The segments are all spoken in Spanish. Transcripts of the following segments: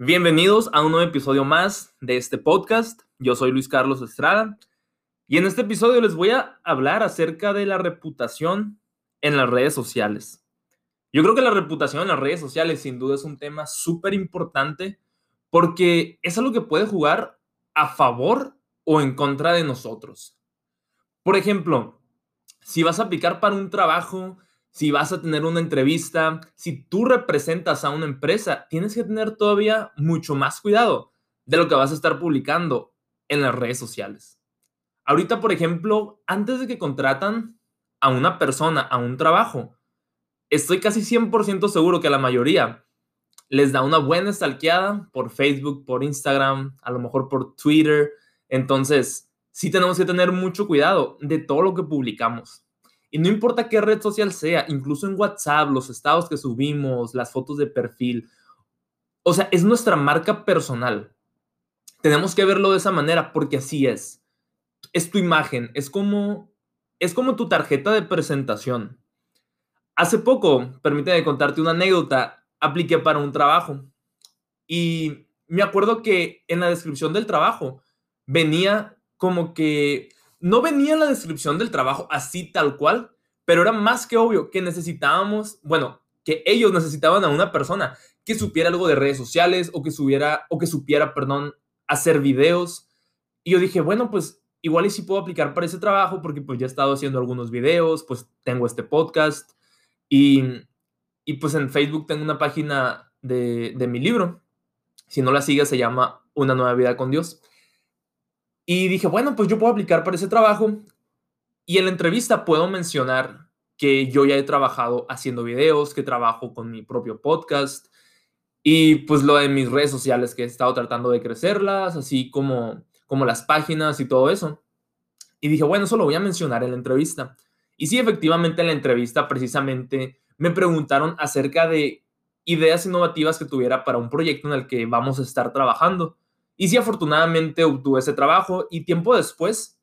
Bienvenidos a un nuevo episodio más de este podcast. Yo soy Luis Carlos Estrada y en este episodio les voy a hablar acerca de la reputación en las redes sociales. Yo creo que la reputación en las redes sociales sin duda es un tema súper importante porque es algo que puede jugar a favor o en contra de nosotros. Por ejemplo, si vas a aplicar para un trabajo, si vas a tener una entrevista, si tú representas a una empresa, tienes que tener todavía mucho más cuidado de lo que vas a estar publicando en las redes sociales. Ahorita, por ejemplo, antes de que contratan a una persona a un trabajo, estoy casi 100% seguro que la mayoría les da una buena stalkeada por Facebook, por Instagram, a lo mejor por Twitter. Entonces, sí tenemos que tener mucho cuidado de todo lo que publicamos. Y no importa qué red social sea, incluso en WhatsApp, los estados que subimos, las fotos de perfil. O sea, es nuestra marca personal. Tenemos que verlo de esa manera porque así es. Es tu imagen, es como es como tu tarjeta de presentación. Hace poco, permíteme contarte una anécdota, apliqué para un trabajo y me acuerdo que en la descripción del trabajo venía como que no venía la descripción del trabajo así tal cual, pero era más que obvio que necesitábamos, bueno, que ellos necesitaban a una persona que supiera algo de redes sociales o que supiera, o que supiera, perdón, hacer videos. Y yo dije, bueno, pues igual si puedo aplicar para ese trabajo porque pues ya he estado haciendo algunos videos, pues tengo este podcast y, y pues en Facebook tengo una página de, de mi libro. Si no la sigues, se llama Una nueva vida con Dios. Y dije, bueno, pues yo puedo aplicar para ese trabajo. Y en la entrevista puedo mencionar que yo ya he trabajado haciendo videos, que trabajo con mi propio podcast y pues lo de mis redes sociales que he estado tratando de crecerlas, así como, como las páginas y todo eso. Y dije, bueno, eso lo voy a mencionar en la entrevista. Y sí, efectivamente en la entrevista precisamente me preguntaron acerca de ideas innovativas que tuviera para un proyecto en el que vamos a estar trabajando. Y sí, afortunadamente obtuve ese trabajo y tiempo después,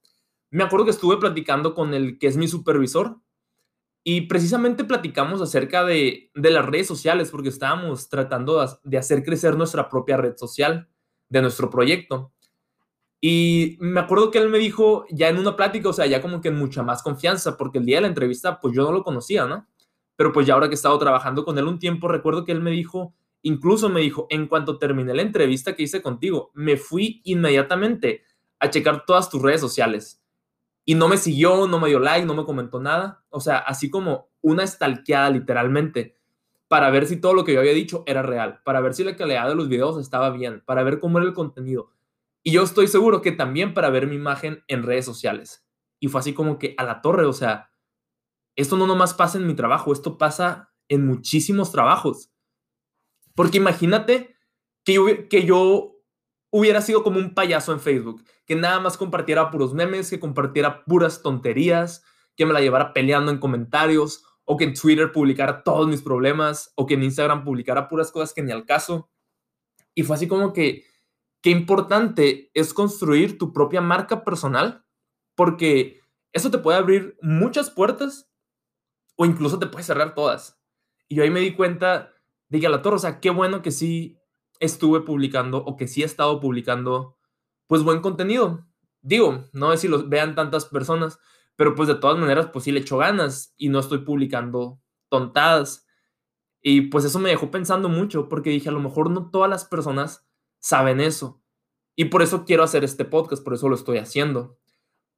me acuerdo que estuve platicando con el que es mi supervisor y precisamente platicamos acerca de, de las redes sociales porque estábamos tratando de hacer crecer nuestra propia red social de nuestro proyecto. Y me acuerdo que él me dijo ya en una plática, o sea, ya como que en mucha más confianza, porque el día de la entrevista, pues yo no lo conocía, ¿no? Pero pues ya ahora que he estado trabajando con él un tiempo, recuerdo que él me dijo, Incluso me dijo, en cuanto terminé la entrevista que hice contigo, me fui inmediatamente a checar todas tus redes sociales. Y no me siguió, no me dio like, no me comentó nada. O sea, así como una estalqueada literalmente para ver si todo lo que yo había dicho era real, para ver si la calidad de los videos estaba bien, para ver cómo era el contenido. Y yo estoy seguro que también para ver mi imagen en redes sociales. Y fue así como que a la torre, o sea, esto no nomás pasa en mi trabajo, esto pasa en muchísimos trabajos. Porque imagínate que yo, que yo hubiera sido como un payaso en Facebook, que nada más compartiera puros memes, que compartiera puras tonterías, que me la llevara peleando en comentarios, o que en Twitter publicara todos mis problemas, o que en Instagram publicara puras cosas que ni al caso. Y fue así como que, qué importante es construir tu propia marca personal, porque eso te puede abrir muchas puertas o incluso te puede cerrar todas. Y yo ahí me di cuenta Diga la torre, o sea, qué bueno que sí estuve publicando o que sí he estado publicando, pues buen contenido. Digo, no sé si lo vean tantas personas, pero pues de todas maneras, pues sí le echo ganas y no estoy publicando tontadas. Y pues eso me dejó pensando mucho, porque dije, a lo mejor no todas las personas saben eso. Y por eso quiero hacer este podcast, por eso lo estoy haciendo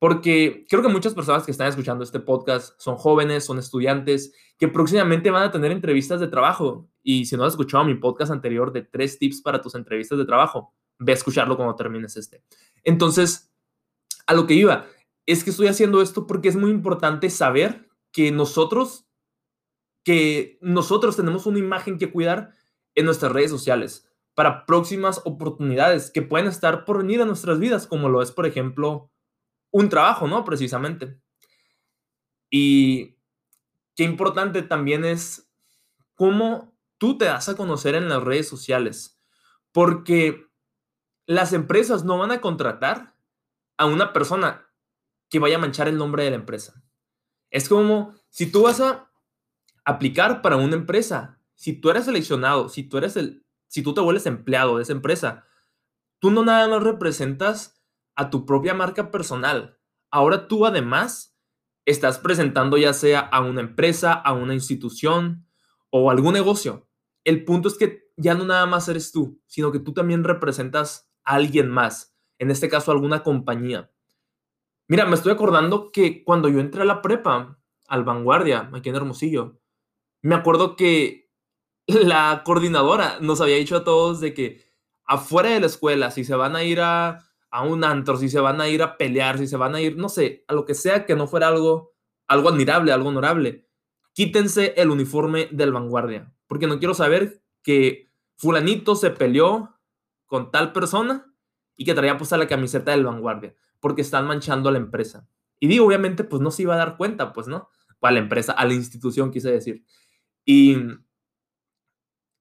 porque creo que muchas personas que están escuchando este podcast son jóvenes, son estudiantes, que próximamente van a tener entrevistas de trabajo. Y si no has escuchado mi podcast anterior de tres tips para tus entrevistas de trabajo, ve a escucharlo cuando termines este. Entonces, a lo que iba, es que estoy haciendo esto porque es muy importante saber que nosotros, que nosotros tenemos una imagen que cuidar en nuestras redes sociales para próximas oportunidades que pueden estar por venir a nuestras vidas, como lo es, por ejemplo, un trabajo, ¿no? Precisamente. Y qué importante también es cómo tú te das a conocer en las redes sociales, porque las empresas no van a contratar a una persona que vaya a manchar el nombre de la empresa. Es como si tú vas a aplicar para una empresa, si tú eres seleccionado, si tú eres el si tú te vuelves empleado de esa empresa, tú no nada más representas a tu propia marca personal. Ahora tú además estás presentando ya sea a una empresa, a una institución o algún negocio. El punto es que ya no nada más eres tú, sino que tú también representas a alguien más, en este caso alguna compañía. Mira, me estoy acordando que cuando yo entré a la prepa, al Vanguardia, aquí en Hermosillo, me acuerdo que la coordinadora nos había dicho a todos de que afuera de la escuela, si se van a ir a, a un antro, si se van a ir a pelear, si se van a ir, no sé, a lo que sea que no fuera algo, algo admirable, algo honorable, quítense el uniforme del vanguardia, porque no quiero saber que fulanito se peleó con tal persona y que traía puesta la camiseta del vanguardia, porque están manchando a la empresa. Y digo, obviamente, pues no se iba a dar cuenta, pues, ¿no? A la empresa, a la institución, quise decir. Y,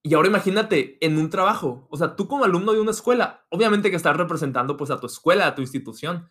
y ahora imagínate en un trabajo, o sea, tú como alumno de una escuela, obviamente que estás representando pues a tu escuela, a tu institución,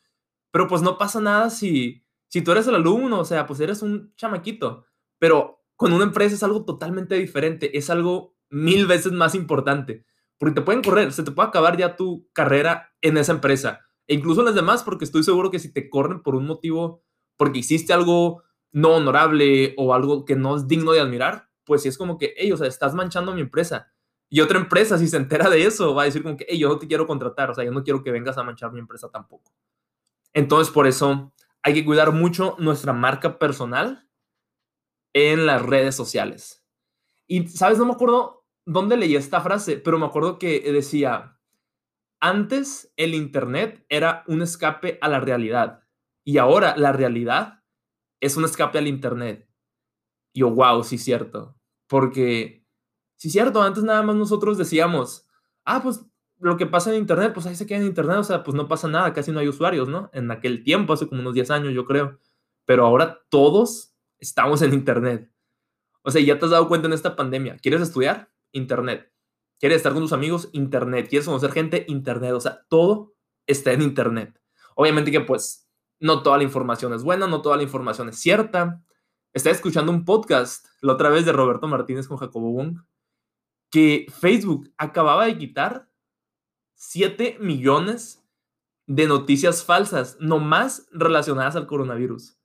pero pues no pasa nada si, si tú eres el alumno, o sea, pues eres un chamaquito, pero con una empresa es algo totalmente diferente, es algo mil veces más importante, porque te pueden correr, se te puede acabar ya tu carrera en esa empresa, e incluso en las demás, porque estoy seguro que si te corren por un motivo, porque hiciste algo no honorable o algo que no es digno de admirar, pues si es como que, hey, o sea, estás manchando mi empresa. Y otra empresa, si se entera de eso, va a decir como que, hey, yo no te quiero contratar, o sea, yo no quiero que vengas a manchar mi empresa tampoco. Entonces, por eso hay que cuidar mucho nuestra marca personal en las redes sociales. Y, ¿sabes? No me acuerdo dónde leí esta frase, pero me acuerdo que decía, antes el Internet era un escape a la realidad y ahora la realidad es un escape al Internet. Yo, wow, sí, cierto. Porque, sí, cierto, antes nada más nosotros decíamos, ah, pues lo que pasa en Internet, pues ahí se queda en Internet, o sea, pues no pasa nada, casi no hay usuarios, ¿no? En aquel tiempo, hace como unos 10 años, yo creo. Pero ahora todos estamos en Internet. O sea, ya te has dado cuenta en esta pandemia. ¿Quieres estudiar? Internet. ¿Quieres estar con tus amigos? Internet. ¿Quieres conocer gente? Internet. O sea, todo está en Internet. Obviamente que pues no toda la información es buena, no toda la información es cierta. Estaba escuchando un podcast la otra vez de Roberto Martínez con Jacobo Wong que Facebook acababa de quitar 7 millones de noticias falsas, no más relacionadas al coronavirus.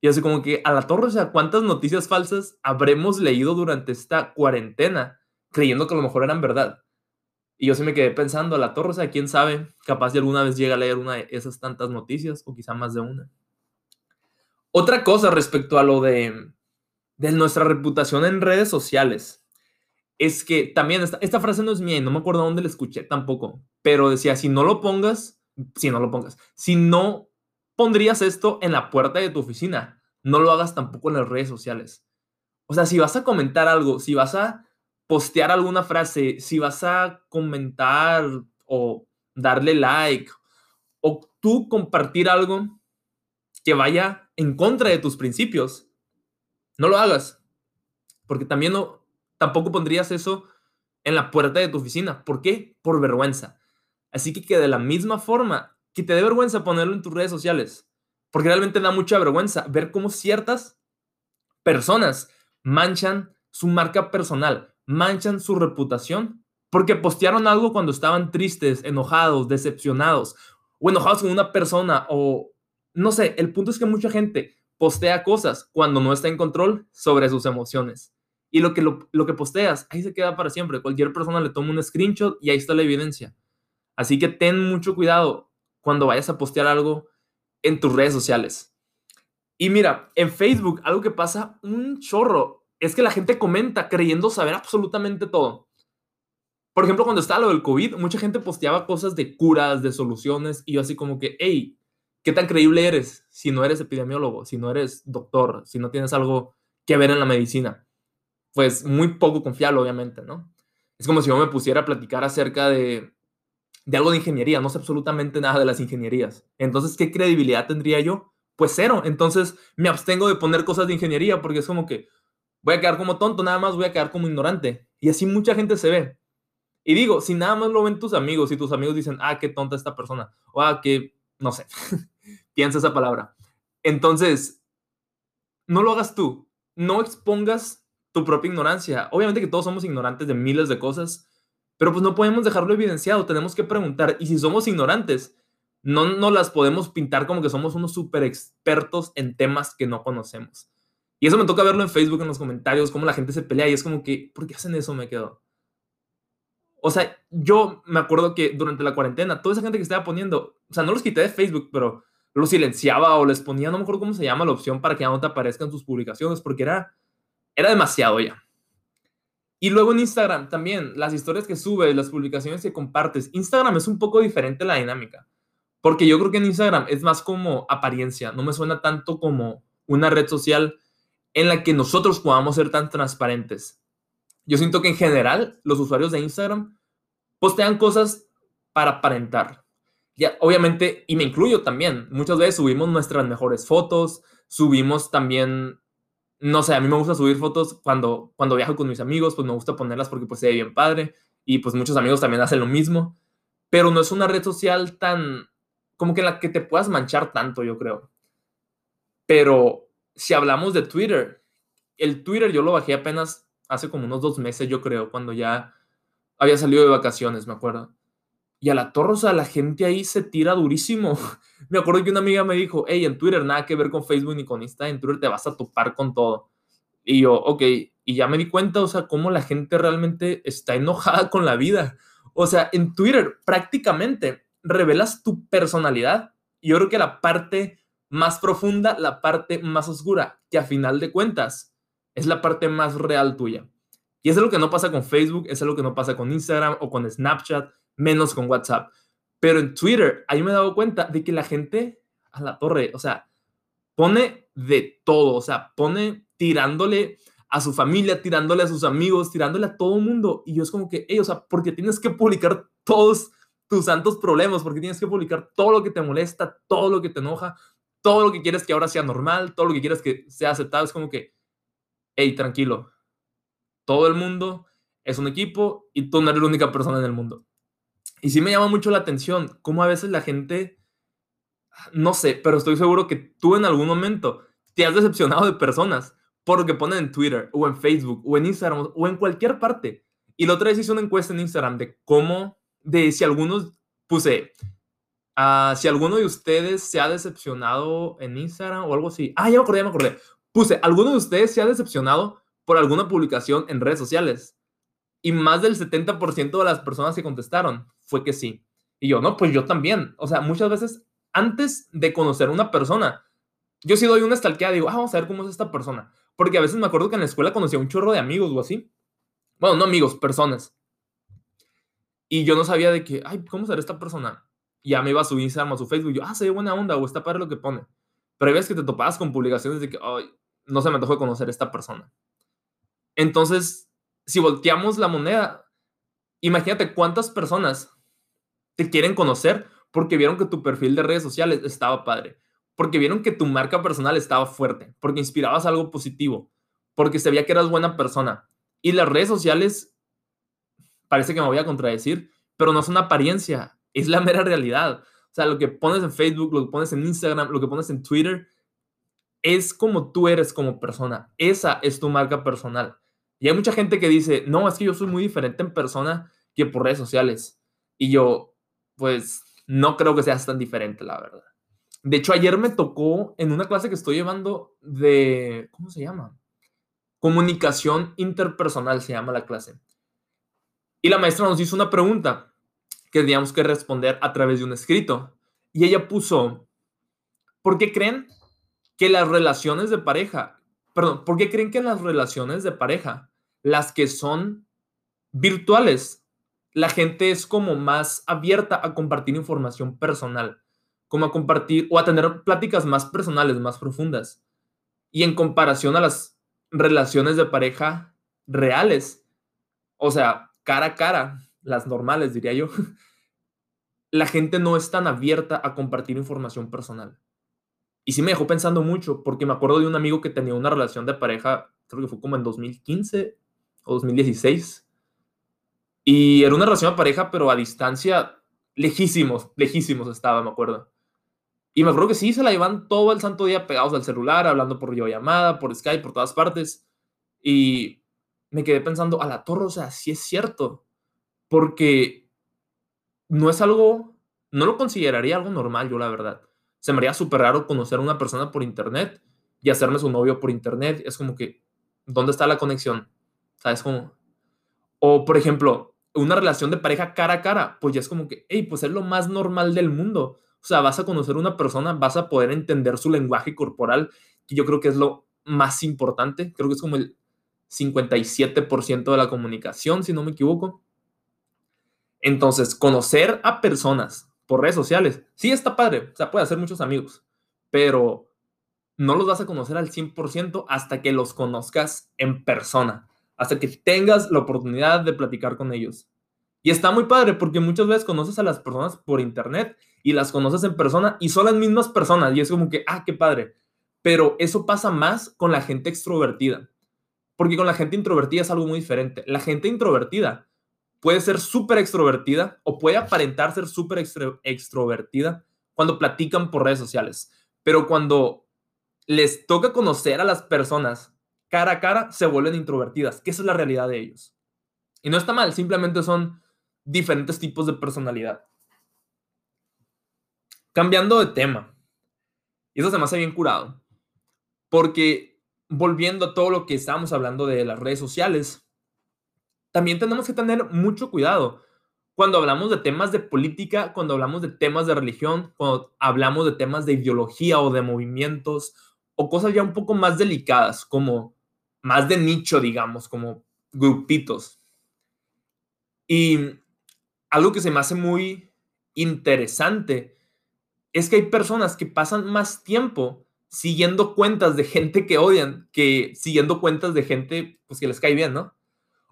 Y así como que a la torre, o sea, ¿cuántas noticias falsas habremos leído durante esta cuarentena creyendo que a lo mejor eran verdad? Y yo sí me quedé pensando, a la torre, o sea, quién sabe, capaz de alguna vez llega a leer una de esas tantas noticias o quizá más de una. Otra cosa respecto a lo de, de nuestra reputación en redes sociales es que también esta, esta frase no es mía y no me acuerdo dónde la escuché tampoco, pero decía, si no lo pongas, si no lo pongas, si no pondrías esto en la puerta de tu oficina, no lo hagas tampoco en las redes sociales. O sea, si vas a comentar algo, si vas a postear alguna frase, si vas a comentar o darle like o tú compartir algo que vaya en contra de tus principios, no lo hagas. Porque también no, tampoco pondrías eso en la puerta de tu oficina. ¿Por qué? Por vergüenza. Así que de la misma forma que te dé vergüenza ponerlo en tus redes sociales, porque realmente da mucha vergüenza ver cómo ciertas personas manchan su marca personal, manchan su reputación, porque postearon algo cuando estaban tristes, enojados, decepcionados, o enojados con una persona, o no sé, el punto es que mucha gente postea cosas cuando no está en control sobre sus emociones. Y lo que, lo, que posteas, ahí se queda para siempre. Cualquier persona le toma un screenshot y ahí está la evidencia. Así que ten mucho cuidado cuando vayas a postear algo en tus redes sociales. Y mira, en Facebook algo que pasa un chorro es que la gente comenta creyendo saber absolutamente todo. Por ejemplo, cuando estaba lo del COVID, mucha gente posteaba cosas de curas, de soluciones, y yo así como que, hey, ¿qué tan creíble eres si no eres epidemiólogo, si no eres doctor, si no tienes algo que ver en la medicina? Pues muy poco confiable, obviamente, ¿no? Es como si yo me pusiera a platicar acerca de, de algo de ingeniería, no sé absolutamente nada de las ingenierías. Entonces, ¿qué credibilidad tendría yo? Pues cero. Entonces, me abstengo de poner cosas de ingeniería porque es como que voy a quedar como tonto, nada más voy a quedar como ignorante. Y así mucha gente se ve. Y digo, si nada más lo ven tus amigos y tus amigos dicen, ah, qué tonta esta persona, o ah, qué, no sé, piensa esa palabra. Entonces, no lo hagas tú. No expongas tu propia ignorancia. Obviamente que todos somos ignorantes de miles de cosas, Pero pues no podemos dejarlo evidenciado, tenemos que preguntar. Y si somos ignorantes, no nos las podemos pintar como que somos unos súper expertos en temas que no conocemos. Y eso me toca verlo en Facebook, en los comentarios, cómo la gente se pelea y es como que, ¿por qué hacen eso? Me quedo. O sea, yo me acuerdo que durante la cuarentena, toda esa gente que estaba poniendo, o sea, no los quité de Facebook, pero los silenciaba o les ponía, no me acuerdo cómo se llama la opción para que ya no te aparezcan tus publicaciones, porque era, era demasiado ya. Y luego en Instagram también, las historias que subes, las publicaciones que compartes. Instagram es un poco diferente la dinámica, porque yo creo que en Instagram es más como apariencia, no me suena tanto como una red social en la que nosotros podamos ser tan transparentes. Yo siento que en general los usuarios de Instagram postean cosas para aparentar. Obviamente, y me incluyo también, muchas veces subimos nuestras mejores fotos, subimos también, no sé, a mí me gusta subir fotos cuando, cuando viajo con mis amigos, pues me gusta ponerlas porque pues se ve bien padre, y pues muchos amigos también hacen lo mismo, pero no es una red social tan, como que en la que te puedas manchar tanto, yo creo. Pero si hablamos de Twitter, el Twitter yo lo bajé apenas hace como unos dos meses, yo creo, cuando ya había salido de vacaciones, me acuerdo. Y a la torre, o sea, la gente ahí se tira durísimo. me acuerdo que una amiga me dijo, hey, en Twitter nada que ver con Facebook ni con Insta, en Twitter te vas a topar con todo. Y yo, ok, y ya me di cuenta, o sea, cómo la gente realmente está enojada con la vida. O sea, en Twitter prácticamente revelas tu personalidad. Y yo creo que la parte más profunda, la parte más oscura, que a final de cuentas es la parte más real tuya. Y eso es lo que no pasa con Facebook, eso es lo que no pasa con Instagram o con Snapchat, menos con WhatsApp. Pero en Twitter, ahí me he dado cuenta de que la gente a la torre, o sea, pone de todo, o sea, pone tirándole a su familia, tirándole a sus amigos, tirándole a todo el mundo. Y yo es como que, hey, o sea, porque tienes que publicar todos tus santos problemas, porque tienes que publicar todo lo que te molesta, todo lo que te enoja, todo lo que quieres que ahora sea normal, todo lo que quieres que sea aceptado, es como que, hey, tranquilo, todo el mundo es un equipo y tú no eres la única persona en el mundo. Y sí me llama mucho la atención cómo a veces la gente, no sé, pero estoy seguro que tú en algún momento te has decepcionado de personas por lo que ponen en Twitter o en Facebook o en Instagram o en cualquier parte. Y la otra vez hice una encuesta en Instagram de cómo, de si algunos puse, Ah, si alguno de ustedes se ha decepcionado en Instagram o algo así. Ah, ya me acordé, ya me acordé. Puse, ¿alguno de ustedes se ha decepcionado por alguna publicación en redes sociales? Y más del 70% de las personas que contestaron fue que sí. Y yo, no, pues yo también. O sea, muchas veces antes de conocer a una persona, yo sí doy una stalkeada, digo, ah, vamos a ver cómo es esta persona. Porque a veces me acuerdo que en la escuela conocía un chorro de amigos o así. Bueno, no amigos, personas. Y yo no sabía de que, ay, ¿cómo será esta persona? ya me iba a su Instagram o su Facebook, y yo, ah, se ve buena onda, o está padre lo que pone. Pero hay veces que te topabas con publicaciones de que, ay, no se me antojó conocer a esta persona. Entonces, si volteamos la moneda, imagínate cuántas personas te quieren conocer porque vieron que tu perfil de redes sociales estaba padre, porque vieron que tu marca personal estaba fuerte, porque inspirabas algo positivo, porque se que eras buena persona. Y las redes sociales, parece que me voy a contradecir, pero no es una apariencia, es la mera realidad. O sea, lo que pones en Facebook, lo que pones en Instagram, lo que pones en Twitter, es como tú eres como persona. Esa es tu marca personal. Y hay mucha gente que dice, no, es que yo soy muy diferente en persona que por redes sociales. Y yo, pues, no creo que seas tan diferente, la verdad. De hecho, ayer me tocó en una clase que estoy llevando de, ¿cómo se llama? Comunicación interpersonal se llama la clase. Y la maestra nos hizo una pregunta que teníamos que responder a través de un escrito. Y ella puso, ¿por qué creen que las relaciones de pareja, perdón, ¿por qué creen que las relaciones de pareja, las que son virtuales, la gente es como más abierta a compartir información personal, como a compartir o a tener pláticas más personales, más profundas? Y en comparación a las relaciones de pareja reales, o sea, cara a cara, las normales, diría yo, la gente no es tan abierta a compartir información personal. Y sí me dejó pensando mucho, porque me acuerdo de un amigo que tenía una relación de pareja, creo que fue como en 2015 o 2016. Y era una relación de pareja, pero a distancia, lejísimos, lejísimos estaba, me acuerdo. Y me acuerdo que sí, se la llevan todo el santo día pegados al celular, hablando por videollamada, por Skype, por todas partes. Y me quedé pensando, a la torre, o sea, sí es cierto porque no es algo, no lo consideraría algo normal yo la verdad. Se me haría súper raro conocer a una persona por internet y hacerme su novio por internet. Es como que, ¿dónde está la conexión? ¿Sabes cómo? O, por ejemplo, una relación de pareja cara a cara, pues ya es como que, hey, pues es lo más normal del mundo. O sea, vas a conocer a una persona, vas a poder entender su lenguaje corporal, que yo creo que es lo más importante. Creo que es como el 57% de la comunicación, si no me equivoco. Entonces, conocer a personas por redes sociales, sí está padre, o sea, puede hacer muchos amigos, pero no los vas a conocer al 100% hasta que los conozcas en persona, hasta que tengas la oportunidad de platicar con ellos. Y está muy padre porque muchas veces conoces a las personas por internet y las conoces en persona y son las mismas personas y es como que, ah, qué padre. Pero eso pasa más con la gente extrovertida, porque con la gente introvertida es algo muy diferente. La gente introvertida puede ser súper extrovertida o puede aparentar ser súper extrovertida cuando platican por redes sociales, pero cuando les toca conocer a las personas cara a cara, se vuelven introvertidas, que esa es la realidad de ellos. Y no está mal, simplemente son diferentes tipos de personalidad. Cambiando de tema, y eso se me hace bien curado, porque volviendo a todo lo que estábamos hablando de las redes sociales, también tenemos que tener mucho cuidado cuando hablamos de temas de política, cuando hablamos de temas de religión, cuando hablamos de temas de ideología o de movimientos o cosas ya un poco más delicadas, como más de nicho, digamos, como grupitos. Y algo que se me hace muy interesante es que hay personas que pasan más tiempo siguiendo cuentas de gente que odian que siguiendo cuentas de gente pues que les cae bien, ¿no?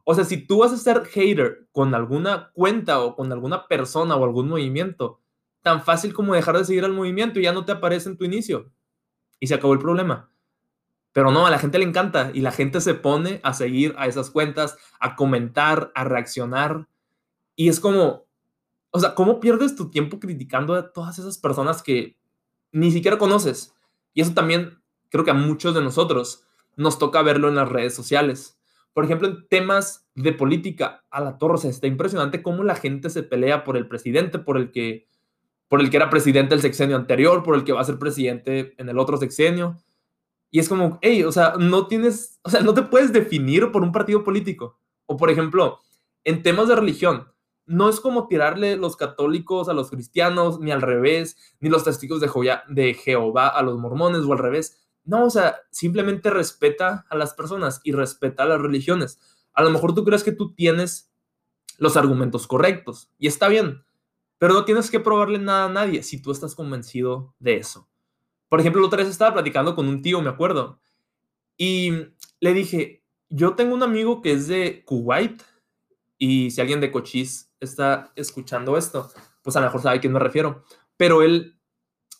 O sea, si tú vas a ser hater con alguna cuenta o con alguna persona o algún movimiento, tan fácil como dejar de seguir al movimiento y ya no te aparece en tu inicio. Y se acabó el problema. Pero no, a la gente le encanta y la gente se pone a seguir a esas cuentas, a comentar, a reaccionar. Y es como, o sea, ¿cómo pierdes tu tiempo criticando a todas esas personas que ni siquiera conoces? Y eso también creo que a muchos de nosotros nos toca verlo en las redes sociales. Por ejemplo, en temas de política, a la torre, está impresionante cómo la gente se pelea por el presidente, por el que por el que era presidente el sexenio anterior, por el que va a ser presidente en el otro sexenio. Y es como, hey, o sea, no tienes, o sea, no te puedes definir por un partido político. O por ejemplo, en temas de religión, no es como tirarle los católicos a los cristianos, ni al revés, ni los testigos de, de Jehová a los mormones o al revés. No, o sea, simplemente respeta a las personas y respeta a las religiones. A lo mejor tú crees que tú tienes los argumentos correctos y está bien, pero no tienes que probarle nada a nadie si tú estás convencido de eso. Por ejemplo, la otra vez estaba platicando con un tío, me acuerdo, y le dije, yo tengo un amigo que es de Kuwait y si alguien de Cochise está escuchando esto, pues a lo mejor sabe a quién me refiero, pero él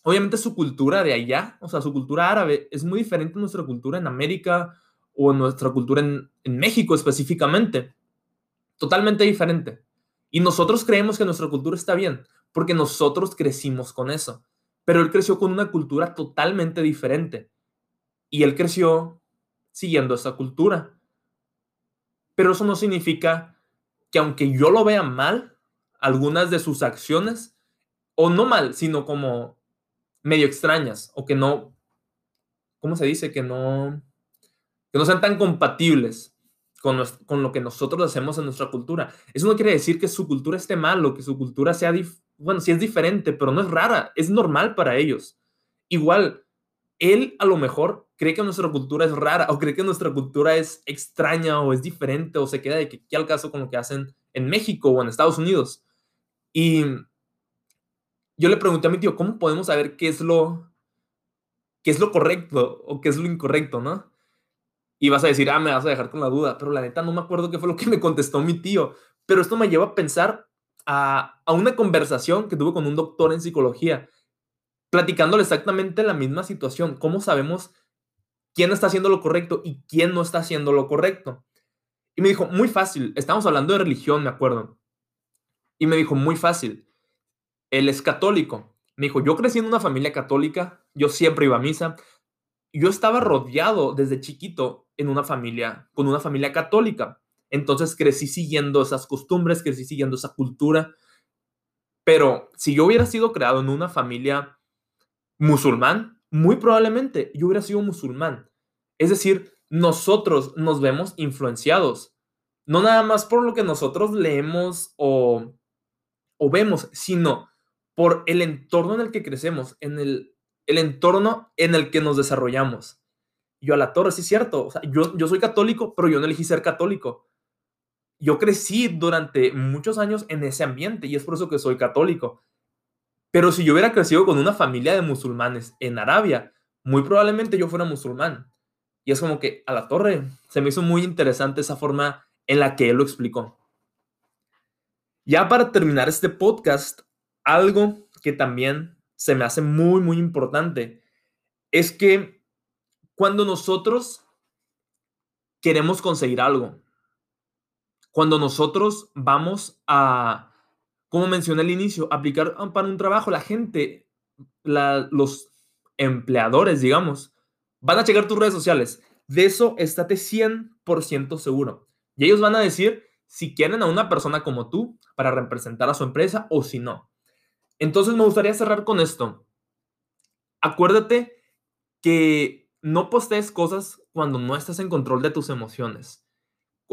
obviamente su cultura de allá, o sea, su cultura árabe es muy diferente a nuestra cultura en América o nuestra cultura en, en México específicamente. Totalmente diferente. Y nosotros creemos que nuestra cultura está bien, porque nosotros crecimos con eso. Pero él creció con una cultura totalmente diferente. Y él creció siguiendo esa cultura. Pero eso no significa que aunque yo lo vea mal, algunas de sus acciones, o no mal, sino como medio extrañas o que no, ¿cómo se dice? Que no, que no sean tan compatibles con, con lo que nosotros hacemos en nuestra cultura. Eso no quiere decir que su cultura esté mal o que su cultura sea, bueno, sí es diferente, pero no es rara, es normal para ellos. Igual, él a lo mejor cree que nuestra cultura es rara o cree que nuestra cultura es extraña o es diferente o se queda de que qué al caso con lo que hacen en México o en Estados Unidos. Y yo le pregunté a mi tío, ¿cómo podemos saber qué es lo, qué es lo correcto o qué es lo incorrecto, no? Y vas a decir, ah, me vas a dejar con la duda, pero la neta no me acuerdo qué fue lo que me contestó mi tío. Pero esto me lleva a pensar a, una conversación que tuve con un doctor en psicología, platicándole exactamente la misma situación. ¿Cómo sabemos quién está haciendo lo correcto y quién no está haciendo lo correcto? Y me dijo, muy fácil, estamos hablando de religión, me acuerdo. Y me dijo, muy fácil él es católico. Me dijo, yo crecí en una familia católica, yo siempre iba a misa. Yo estaba rodeado desde chiquito en una familia, con una familia católica. Entonces crecí siguiendo esas costumbres, crecí siguiendo esa cultura. Pero si yo hubiera sido creado en una familia musulmán, muy probablemente yo hubiera sido musulmán. Es decir, nosotros nos vemos influenciados, no nada más por lo que nosotros leemos o, o vemos, sino por el entorno en el que crecemos, en el, el entorno en el que nos desarrollamos. Yo a la torre, sí es cierto, yo, yo soy católico, pero yo no elegí ser católico. Yo crecí durante muchos años en ese ambiente y es por eso que soy católico. Pero si yo hubiera crecido con una familia de musulmanes en Arabia, muy probablemente yo fuera musulmán. Y es como que a la torre se me hizo muy interesante esa forma en la que él lo explicó. Ya para terminar este podcast, algo que también se me hace muy, muy importante es que cuando nosotros queremos conseguir algo, cuando nosotros vamos a, como mencioné al inicio, aplicar para un trabajo, la gente, los empleadores, digamos, van a checar tus redes sociales. De eso estate 100% seguro. Y ellos van a decir si quieren a una persona como tú para representar a su empresa o si no. Entonces me gustaría cerrar con esto. Acuérdate que no postees cosas cuando no estás en control de tus emociones.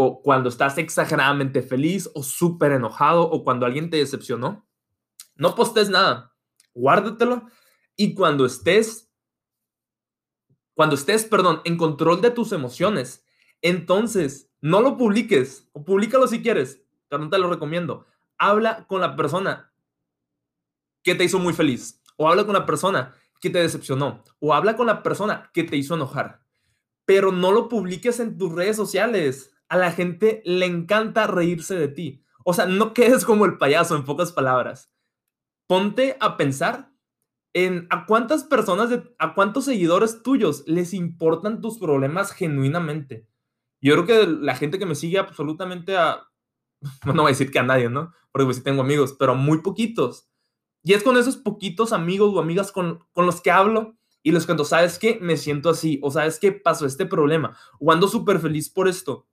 O cuando estás exageradamente feliz o súper enojado o cuando alguien te decepcionó. No postes nada. Guárdatelo y cuando estés cuando estés, perdón, en control de tus emociones, entonces no lo publiques o públicalo si quieres, pero no te lo recomiendo. Habla con la persona que te hizo muy feliz o habla con la persona que te decepcionó o habla con la persona que te hizo enojar, pero no lo publiques en tus redes sociales. A la gente le encanta reírse de ti. O sea, no quedes como el payaso en pocas palabras. Ponte a pensar en a cuántas personas, de, a cuántos seguidores tuyos les importan tus problemas genuinamente. Yo creo que la gente que me sigue absolutamente a, no voy a decir que a nadie, ¿no? Porque pues sí tengo amigos, pero muy poquitos. Y es con esos poquitos amigos o amigas con, con los que hablo y les cuento, ¿sabes qué? Me siento así, o ¿sabes qué? Pasó este problema, o ando súper feliz por esto.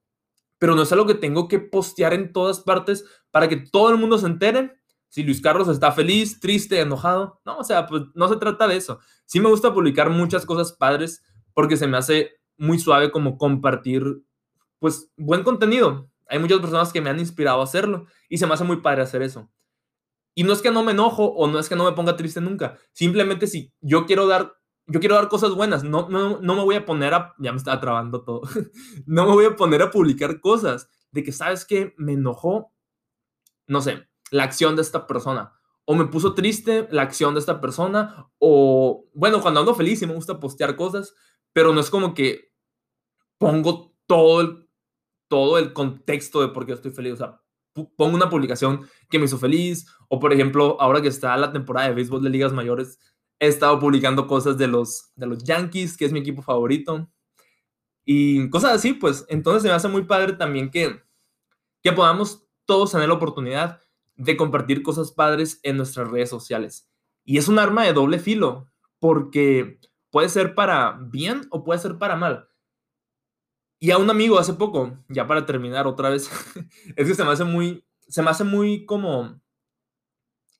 Pero no es algo que tengo que postear en todas partes para que todo el mundo se entere si Luis Carlos está feliz, triste, enojado. No, o sea, pues no se trata de eso. Sí me gusta publicar muchas cosas padres porque se me hace muy suave como compartir, pues, buen contenido. Hay muchas personas que me han inspirado a hacerlo y se me hace muy padre hacer eso. Y no es que no me enojo o no es que no me ponga triste nunca. Simplemente si yo quiero dar, yo quiero dar cosas buenas, no, no, no me voy a poner a, ya me estaba trabando todo, no me voy a poner a publicar cosas de que, ¿sabes que Me enojó, no sé, la acción de esta persona. O me puso triste la acción de esta persona. O, bueno, cuando ando feliz y me gusta postear cosas, pero no es como que pongo todo el, todo el contexto de por qué estoy feliz. O sea, pongo una publicación que me hizo feliz. O, por ejemplo, ahora que está la temporada de béisbol de ligas mayores, he estado publicando cosas de los, de los Yankees, que es mi equipo favorito. Y cosas así, pues. Entonces se me hace muy padre también que, que podamos todos tener la oportunidad de compartir cosas padres en nuestras redes sociales. Y es un arma de doble filo, porque puede ser para bien o puede ser para mal. Y a un amigo hace poco, ya para terminar otra vez, es que se me hace muy, se me hace muy como,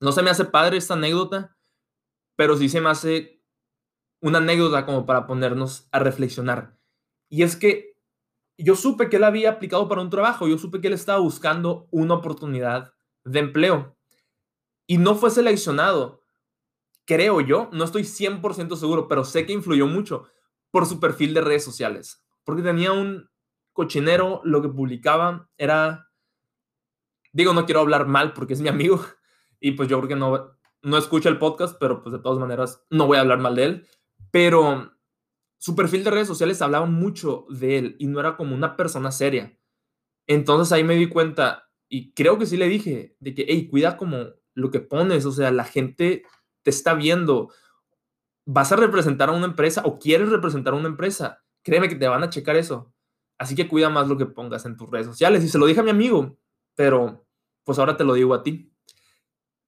no se me hace padre esta anécdota, pero sí se me hace una anécdota como para ponernos a reflexionar. Y es que yo supe que él había aplicado para un trabajo, yo supe que él estaba buscando una oportunidad de empleo y no fue seleccionado. Creo yo, no estoy 100% seguro, pero sé que influyó mucho por su perfil de redes sociales, porque tenía un cochinero, lo que publicaba era, digo, no quiero hablar mal porque es mi amigo y pues yo creo que no, no escucha el podcast, pero pues de todas maneras no voy a hablar mal de él, pero su perfil de redes sociales hablaba mucho de él y no era como una persona seria. Entonces ahí me di cuenta, y creo que sí le dije, de que, hey, cuida como lo que pones, o sea, la gente te está viendo, vas a representar a una empresa o quieres representar a una empresa, créeme que te van a checar eso. Así que cuida más lo que pongas en tus redes sociales. Y se lo dije a mi amigo, pero pues ahora te lo digo a ti.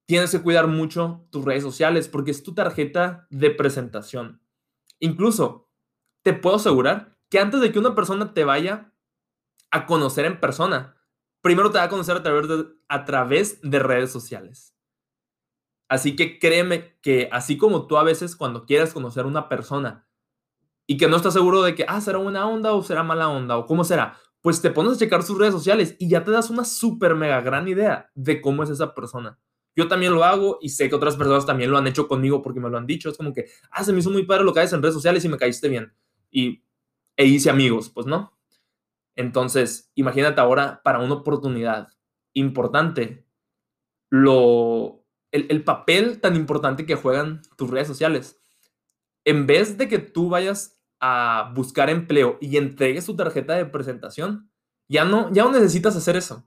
Tienes que cuidar mucho tus redes sociales porque es tu tarjeta de presentación. Incluso te puedo asegurar que antes de que una persona te vaya a conocer en persona, primero te va a conocer a través de, redes sociales. Así que créeme que así como tú a veces cuando quieres conocer a una persona y que no estás seguro de que, ah, será buena onda o será mala onda o cómo será, pues te pones a checar sus redes sociales y ya te das una súper mega gran idea de cómo es esa persona. Yo también lo hago y sé que otras personas también lo han hecho conmigo porque me lo han dicho. Es como que, ah, se me hizo muy padre lo que haces en redes sociales y me caíste bien. Y e hice amigos, pues no. Entonces, imagínate ahora para una oportunidad importante, lo, el, el papel tan importante que juegan tus redes sociales. En vez de que tú vayas a buscar empleo y entregues tu tarjeta de presentación, ya no, ya no necesitas hacer eso.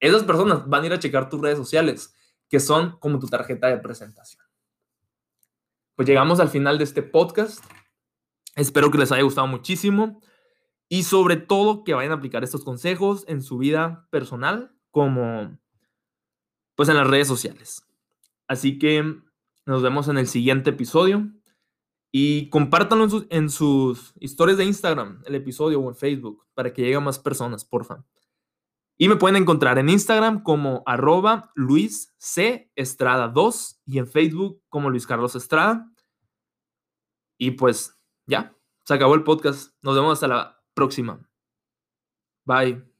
Esas personas van a ir a checar tus redes sociales, que son como tu tarjeta de presentación. Pues llegamos al final de este podcast. Espero que les haya gustado muchísimo y sobre todo que vayan a aplicar estos consejos en su vida personal como pues en las redes sociales. Así que nos vemos en el siguiente episodio. Y compártanlo en sus, historias de Instagram, el episodio o en Facebook, para que llegue a más personas, porfa. Y me pueden encontrar en Instagram como arroba Luis C. Estrada 2 y en Facebook como Luis Carlos Estrada. Y pues ya, se acabó el podcast. Nos vemos hasta la próxima. Bye.